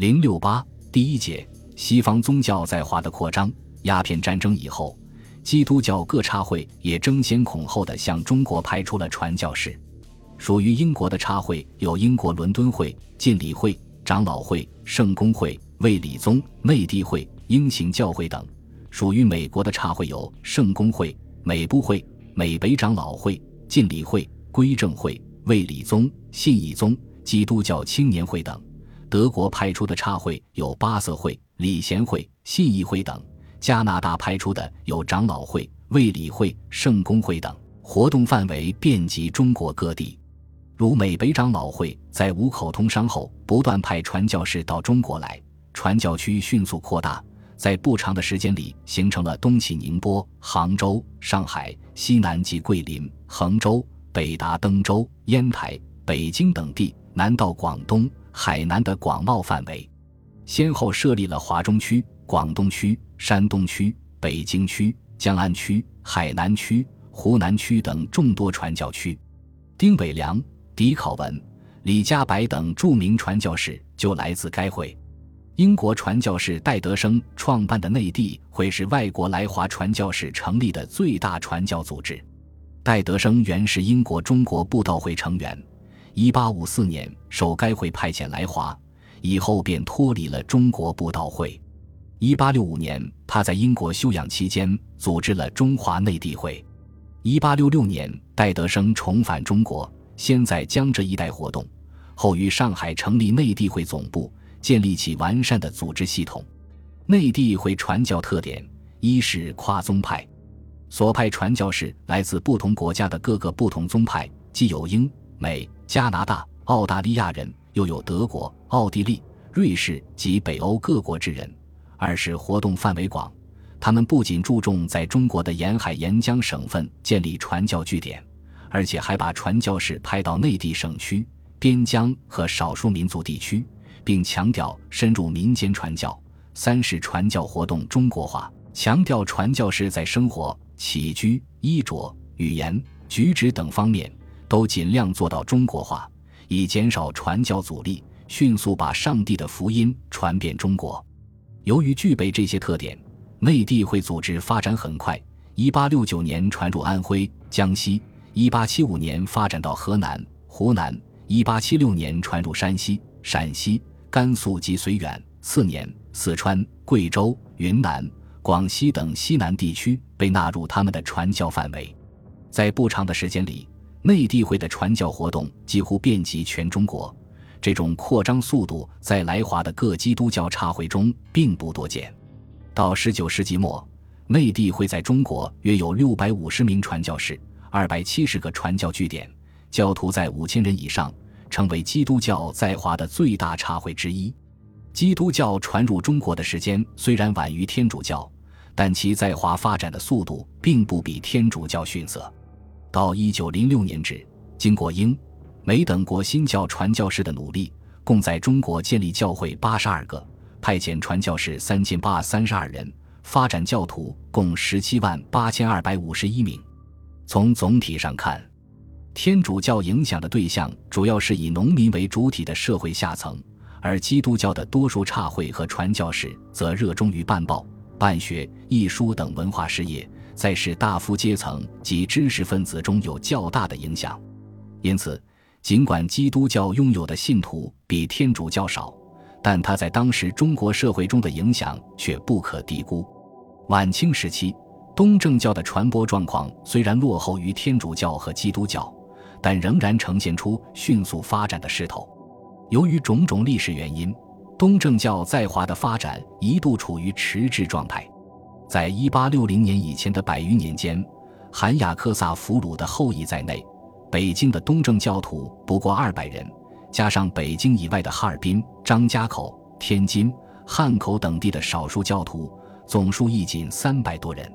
零六八第一节西方宗教在华的扩张。鸦片战争以后，基督教各差会也争先恐后地向中国派出了传教士。属于英国的差会有英国伦敦会、浸礼会、长老会、圣公会、卫理宗、内地会、英行教会等；属于美国的差会有圣公会、美部会、美北长老会、浸礼会、归正会、卫理宗、信义宗、基督教青年会等；德国派出的差会有巴瑟会、礼贤会、信义会等。加拿大派出的有长老会、卫理会、圣公会等，活动范围遍及中国各地。如美北长老会在五口通商后，不断派传教士到中国来，传教区迅速扩大，在不长的时间里，形成了东起宁波、杭州、上海，西南及桂林、衡州，北达登州、烟台、北京等地，南到广东、海南的广袤范围，先后设立了华中区、广东区。山东区、北京区、江安区、海南区、湖南区等众多传教区，丁伟良、狄考文、李家白等著名传教士就来自该会。英国传教士戴德生创办的内地会是外国来华传教士成立的最大传教组织。戴德生原是英国中国布道会成员，1854年受该会派遣来华，以后便脱离了中国布道会。一八六五年，他在英国休养期间组织了中华内地会。一八六六年，戴德生重返中国，先在江浙一带活动，后于上海成立内地会总部，建立起完善的组织系统。内地会传教特点：一是跨宗派，所派传教士来自不同国家的各个不同宗派，既有英、美、加拿大、澳大利亚人，又有德国、奥地利、瑞士及北欧各国之人。二是活动范围广，他们不仅注重在中国的沿海沿江省份建立传教据点，而且还把传教士派到内地省区、边疆和少数民族地区，并强调深入民间传教。三是传教活动中国化，强调传教士在生活、起居、衣着、语言、举止等方面都尽量做到中国化，以减少传教阻力，迅速把上帝的福音传遍中国。由于具备这些特点，内地会组织发展很快。一八六九年传入安徽、江西，一八七五年发展到河南、湖南，一八七六年传入山西、陕西、甘肃及绥远。次年，四川、贵州、云南、广西等西南地区被纳入他们的传教范围。在不长的时间里，内地会的传教活动几乎遍及全中国。这种扩张速度在来华的各基督教差会中并不多见。到十九世纪末，内地会在中国约有六百五十名传教士，二百七十个传教据点，教徒在五千人以上，成为基督教在华的最大差会之一。基督教传入中国的时间虽然晚于天主教，但其在华发展的速度并不比天主教逊色。到一九零六年止，经过英。美等国新教传教士的努力，共在中国建立教会八十二个，派遣传教士三千八三十二人，发展教徒共十七万八千二百五十一名。从总体上看，天主教影响的对象主要是以农民为主体的社会下层，而基督教的多数差会和传教士则热衷于办报、办学、艺书等文化事业，在士大夫阶层及知识分子中有较大的影响。因此。尽管基督教拥有的信徒比天主教少，但他在当时中国社会中的影响却不可低估。晚清时期，东正教的传播状况虽然落后于天主教和基督教，但仍然呈现出迅速发展的势头。由于种种历史原因，东正教在华的发展一度处于迟滞状态。在一八六零年以前的百余年间，含雅克萨俘虏的后裔在内。北京的东正教徒不过二百人，加上北京以外的哈尔滨、张家口、天津、汉口等地的少数教徒，总数亦仅三百多人。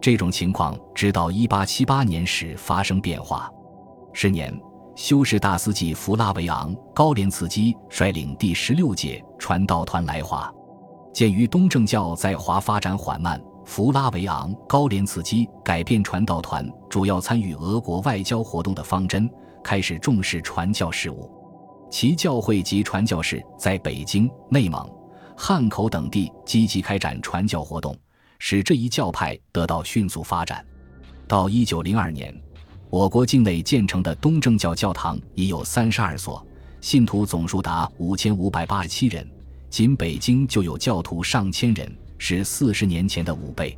这种情况直到一八七八年时发生变化。十年，修士大司祭弗拉维昂·高连茨基率领第十六届传道团来华。鉴于东正教在华发展缓慢。弗拉维昂·高连茨基改变传道团主要参与俄国外交活动的方针，开始重视传教事务。其教会及传教士在北京、内蒙、汉口等地积极开展传教活动，使这一教派得到迅速发展。到一九零二年，我国境内建成的东正教教堂已有三十二所，信徒总数达五千五百八十七人，仅北京就有教徒上千人，是四十年前的五倍。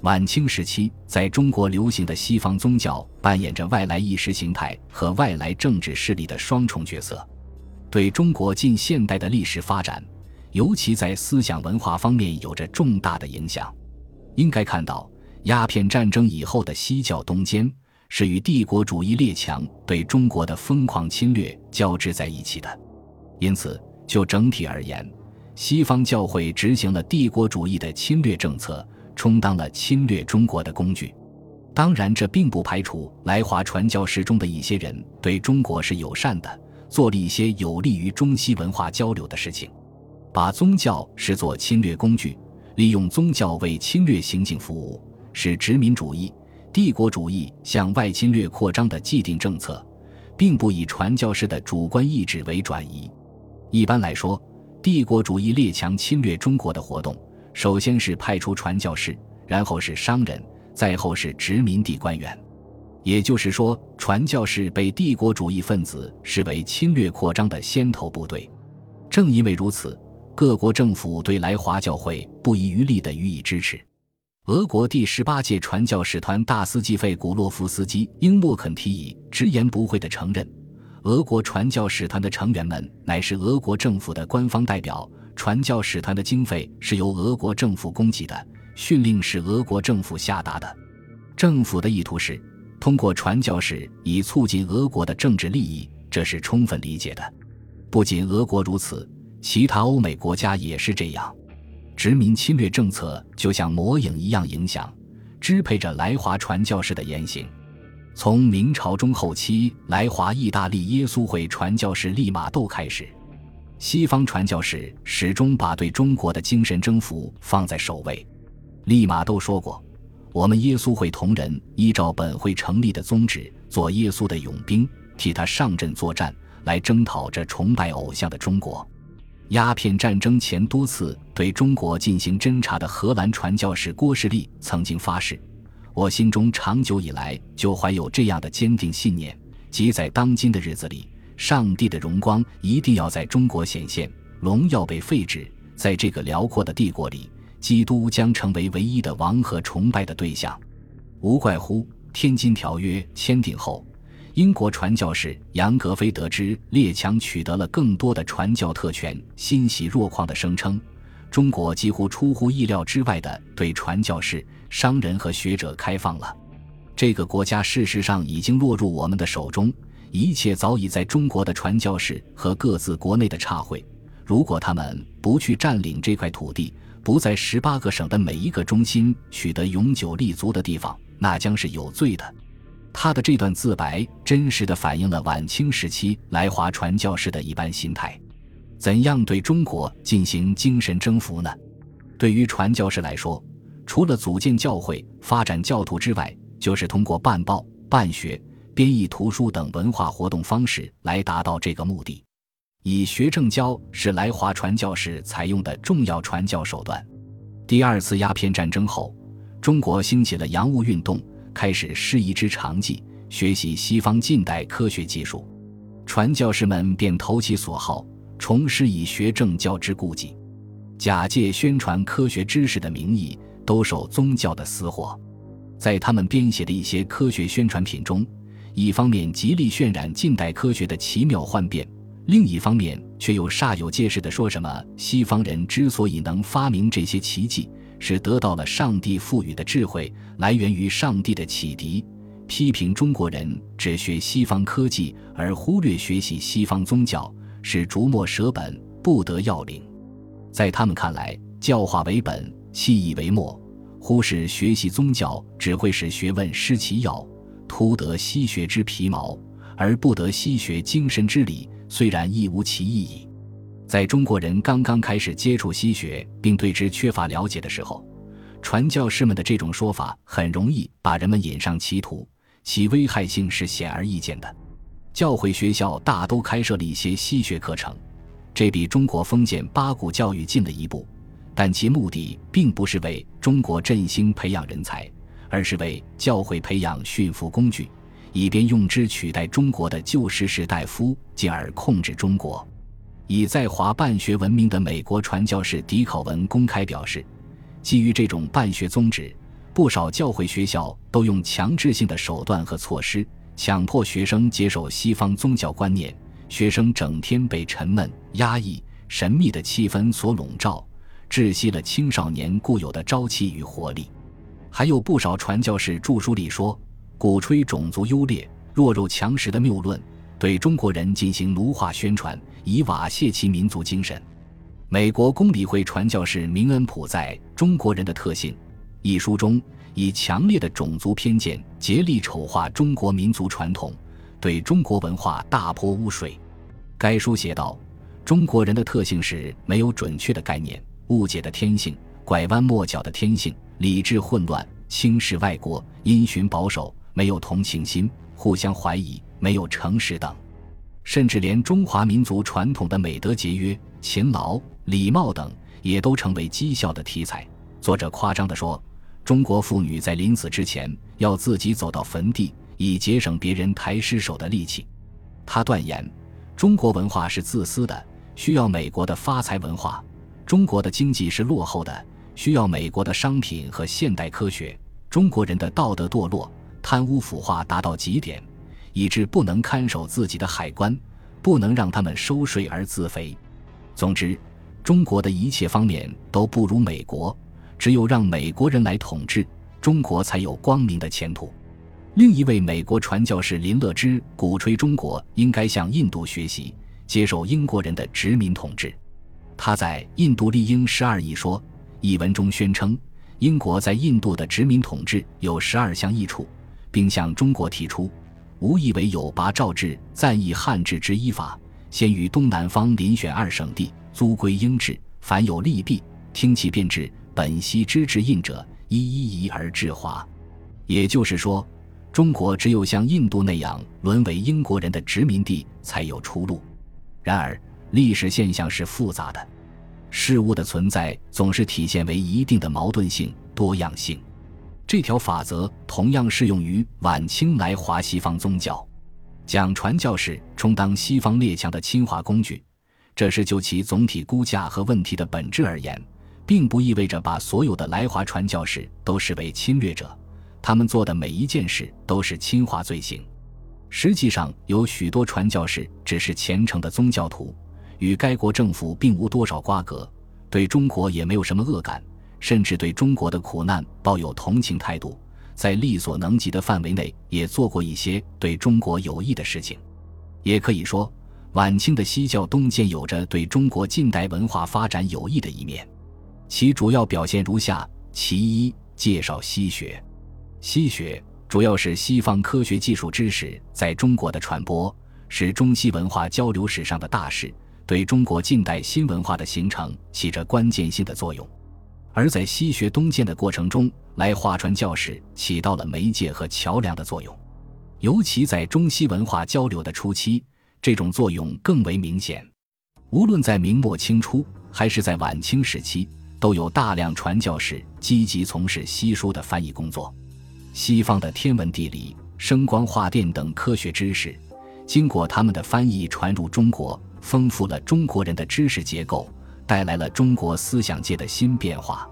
晚清时期，在中国流行的西方宗教扮演着外来意识形态和外来政治势力的双重角色，对中国近现代的历史发展，尤其在思想文化方面有着重大的影响。应该看到。鸦片战争以后的西教东迁，是与帝国主义列强对中国的疯狂侵略交织在一起的。因此，就整体而言，西方教会执行了帝国主义的侵略政策，充当了侵略中国的工具。当然，这并不排除来华传教士中的一些人对中国是友善的，做了一些有利于中西文化交流的事情，把宗教视作侵略工具，利用宗教为侵略行径服务。是殖民主义、帝国主义向外侵略扩张的既定政策，并不以传教士的主观意志为转移。一般来说，帝国主义列强侵略中国的活动，首先是派出传教士，然后是商人，再后是殖民地官员。也就是说，传教士被帝国主义分子视为侵略扩张的先头部队。正因为如此，各国政府对来华教会不遗余力地予以支持。俄国第十八届传教使团大司祭费古洛夫斯基应莫肯提议直言不讳地承认，俄国传教使团的成员们乃是俄国政府的官方代表，传教使团的经费是由俄国政府供给的，训令是俄国政府下达的。政府的意图是通过传教士以促进俄国的政治利益，这是充分理解的。不仅俄国如此，其他欧美国家也是这样。殖民侵略政策就像魔影一样影响、支配着来华传教士的言行。从明朝中后期来华意大利耶稣会传教士利玛窦开始，西方传教士始终把对中国的精神征服放在首位。利玛窦说过：“我们耶稣会同仁依照本会成立的宗旨，做耶稣的勇兵，替他上阵作战，来征讨这崇拜偶像的中国。”鸦片战争前多次对中国进行侦察的荷兰传教士郭士立曾经发誓：“我心中长久以来就怀有这样的坚定信念，即在当今的日子里，上帝的荣光一定要在中国显现，龙要被废止，在这个辽阔的帝国里，基督将成为唯一的王和崇拜的对象。无怪乎《天津条约》签订后。”英国传教士杨格菲得知列强取得了更多的传教特权，欣喜若狂地声称：“中国几乎出乎意料之外地对传教士、商人和学者开放了。这个国家事实上已经落入我们的手中，一切早已在中国的传教士和各自国内的差会。如果他们不去占领这块土地，不在十八个省的每一个中心取得永久立足的地方，那将是有罪的。”他的这段自白真实的反映了晚清时期来华传教士的一般心态。怎样对中国进行精神征服呢？对于传教士来说，除了组建教会、发展教徒之外，就是通过办报、办学、编译图书等文化活动方式来达到这个目的。以学政教是来华传教士采用的重要传教手段。第二次鸦片战争后，中国兴起了洋务运动。开始师夷之长技，学习西方近代科学技术，传教士们便投其所好，重施以学政教之顾忌，假借宣传科学知识的名义，兜售宗教的私货。在他们编写的一些科学宣传品中，一方面极力渲染近代科学的奇妙幻变，另一方面却又煞有介事地说什么西方人之所以能发明这些奇迹。是得到了上帝赋予的智慧，来源于上帝的启迪。批评中国人只学西方科技而忽略学习西方宗教，是逐末舍本，不得要领。在他们看来，教化为本，弃义为末。忽视学习宗教，只会使学问失其要，徒得西学之皮毛，而不得西学精神之理。虽然亦无其意义。在中国人刚刚开始接触西学，并对之缺乏了解的时候，传教士们的这种说法很容易把人们引上歧途，其危害性是显而易见的。教会学校大都开设了一些西学课程，这比中国封建八股教育近了一步。但其目的并不是为中国振兴培养人才，而是为教会培养驯服工具，以便用之取代中国的旧时士大夫，进而控制中国。以在华办学闻名的美国传教士迪考文公开表示，基于这种办学宗旨，不少教会学校都用强制性的手段和措施，强迫学生接受西方宗教观念。学生整天被沉闷、压抑、神秘的气氛所笼罩。窒息了青少年固有的朝气与活力，还有不少传教士著书里说，鼓吹种族优劣、弱肉强食的谬论，对中国人进行奴化宣传，以瓦泄其民族精神。美国公理会传教士明恩普在《中国人的特性》一书中，以强烈的种族偏见竭力丑化中国民族传统，对中国文化大泼污水。该书写道：“中国人的特性是没有准确的概念。”误解的天性，拐弯抹角的天性，理智混乱，轻视外国，因循保守，没有同情心，互相怀疑，没有诚实等，甚至连中华民族传统的美德节约、勤劳、礼貌等，也都成为讥笑的题材。作者夸张地说，中国妇女在临死之前要自己走到坟地，以节省别人抬尸首的力气。他断言，中国文化是自私的，需要美国的发财文化。中国的经济是落后的，需要美国的商品和现代科学。中国人的道德堕落、贪污腐化达到极点，以致不能看守自己的海关，不能让他们收税而自肥。总之，中国的一切方面都不如美国，只有让美国人来统治中国，才有光明的前途。另一位美国传教士林乐之鼓吹中国应该向印度学习，接受英国人的殖民统治。他在《印度立英十二议说》一文中宣称，英国在印度的殖民统治有十二项益处，并向中国提出，无异为有拔赵制、暂议汉制之依法，先于东南方遴选二省地，租归英制。凡有利弊，听其变治，本悉知之印者，一一移而治华。也就是说，中国只有像印度那样沦为英国人的殖民地，才有出路。然而。历史现象是复杂的，事物的存在总是体现为一定的矛盾性、多样性。这条法则同样适用于晚清来华西方宗教，讲传教士充当西方列强的侵华工具，这是就其总体估价和问题的本质而言，并不意味着把所有的来华传教士都视为侵略者，他们做的每一件事都是侵华罪行。实际上，有许多传教士只是虔诚的宗教徒。与该国政府并无多少瓜葛，对中国也没有什么恶感，甚至对中国的苦难抱有同情态度，在力所能及的范围内也做过一些对中国有益的事情。也可以说，晚清的西教东渐有着对中国近代文化发展有益的一面，其主要表现如下：其一，介绍西学。西学主要是西方科学技术知识在中国的传播，是中西文化交流史上的大事。对中国近代新文化的形成起着关键性的作用，而在西学东渐的过程中，来华传教士起到了媒介和桥梁的作用，尤其在中西文化交流的初期，这种作用更为明显。无论在明末清初还是在晚清时期，都有大量传教士积极从事西书的翻译工作。西方的天文地理、声光化电等科学知识，经过他们的翻译传入中国。丰富了中国人的知识结构，带来了中国思想界的新变化。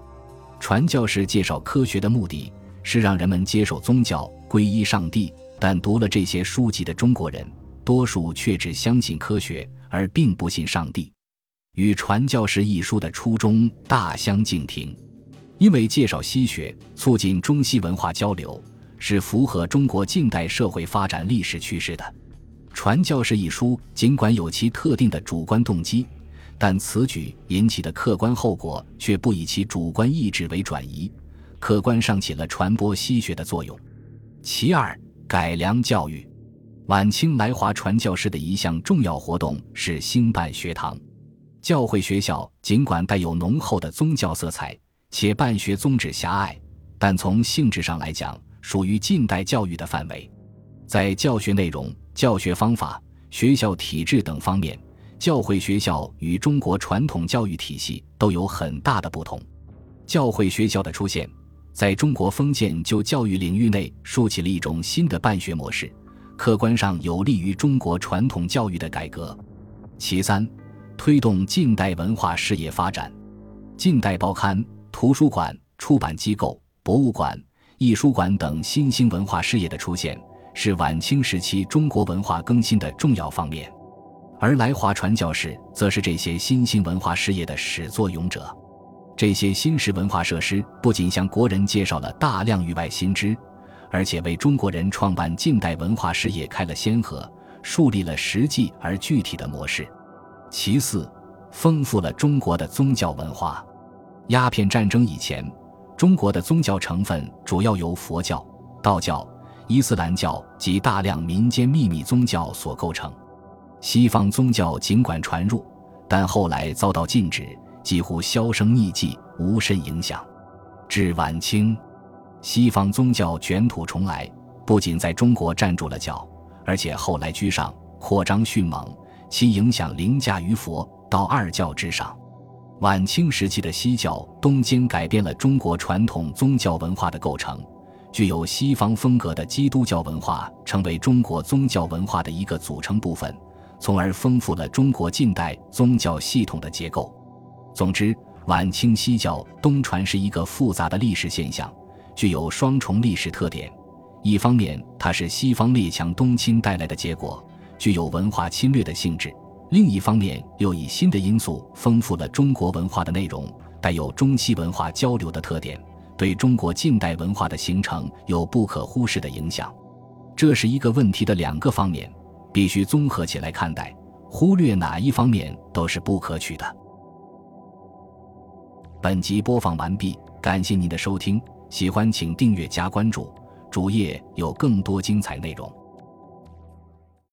传教士介绍科学的目的是让人们接受宗教、皈依上帝，但读了这些书籍的中国人，多数却只相信科学，而并不信上帝，与《传教士》一书的初衷大相径庭。因为介绍西学，促进中西文化交流，是符合中国近代社会发展历史趋势的。传教士一书尽管有其特定的主观动机，但此举引起的客观后果却不以其主观意志为转移，客观上起了传播西学的作用。其二，改良教育。晚清来华传教士的一项重要活动是兴办学堂。教会学校尽管带有浓厚的宗教色彩，且办学宗旨狭隘，但从性质上来讲，属于近代教育的范围。在教学内容。教学方法、学校体制等方面，教会学校与中国传统教育体系都有很大的不同。教会学校的出现，在中国封建旧教育领域内竖起了一种新的办学模式，客观上有利于中国传统教育的改革。其三，推动近代文化事业发展。近代报刊、图书馆、出版机构、博物馆、艺术馆等新兴文化事业的出现，是晚清时期中国文化更新的重要方面。而来华传教士则是这些新兴文化事业的始作俑者。这些新式文化设施不仅向国人介绍了大量域外新知，而且为中国人创办近代文化事业开了先河，树立了实际而具体的模式。其次，丰富了中国的宗教文化。鸦片战争以前，中国的宗教成分主要由佛教、道教、伊斯兰教及大量民间秘密宗教所构成。西方宗教尽管传入，但后来遭到禁止。几乎销声匿迹，无甚影响。至晚清，西方宗教卷土重来，不仅在中国站住了脚，而且后来居上，扩张迅猛，其影响凌驾于佛道二教之上。晚清时期的西教东渐改变了中国传统宗教文化的构成，具有西方风格的基督教文化成为中国宗教文化的一个组成部分，从而丰富了中国近代宗教系统的结构。总之，晚清西教东传是一个复杂的历史现象，具有双重历史特点。一方面，它是西方列强东侵带来的结果，具有文化侵略的性质；另一方面，又以新的因素丰富了中国文化的内容，带有中西文化交流的特点，对中国近代文化的形成有不可忽视的影响。这是一个问题的两个方面，必须综合起来看待，忽略哪一方面都是不可取的。本集播放完毕，感谢您的收听，喜欢请订阅加关注，主页有更多精彩内容。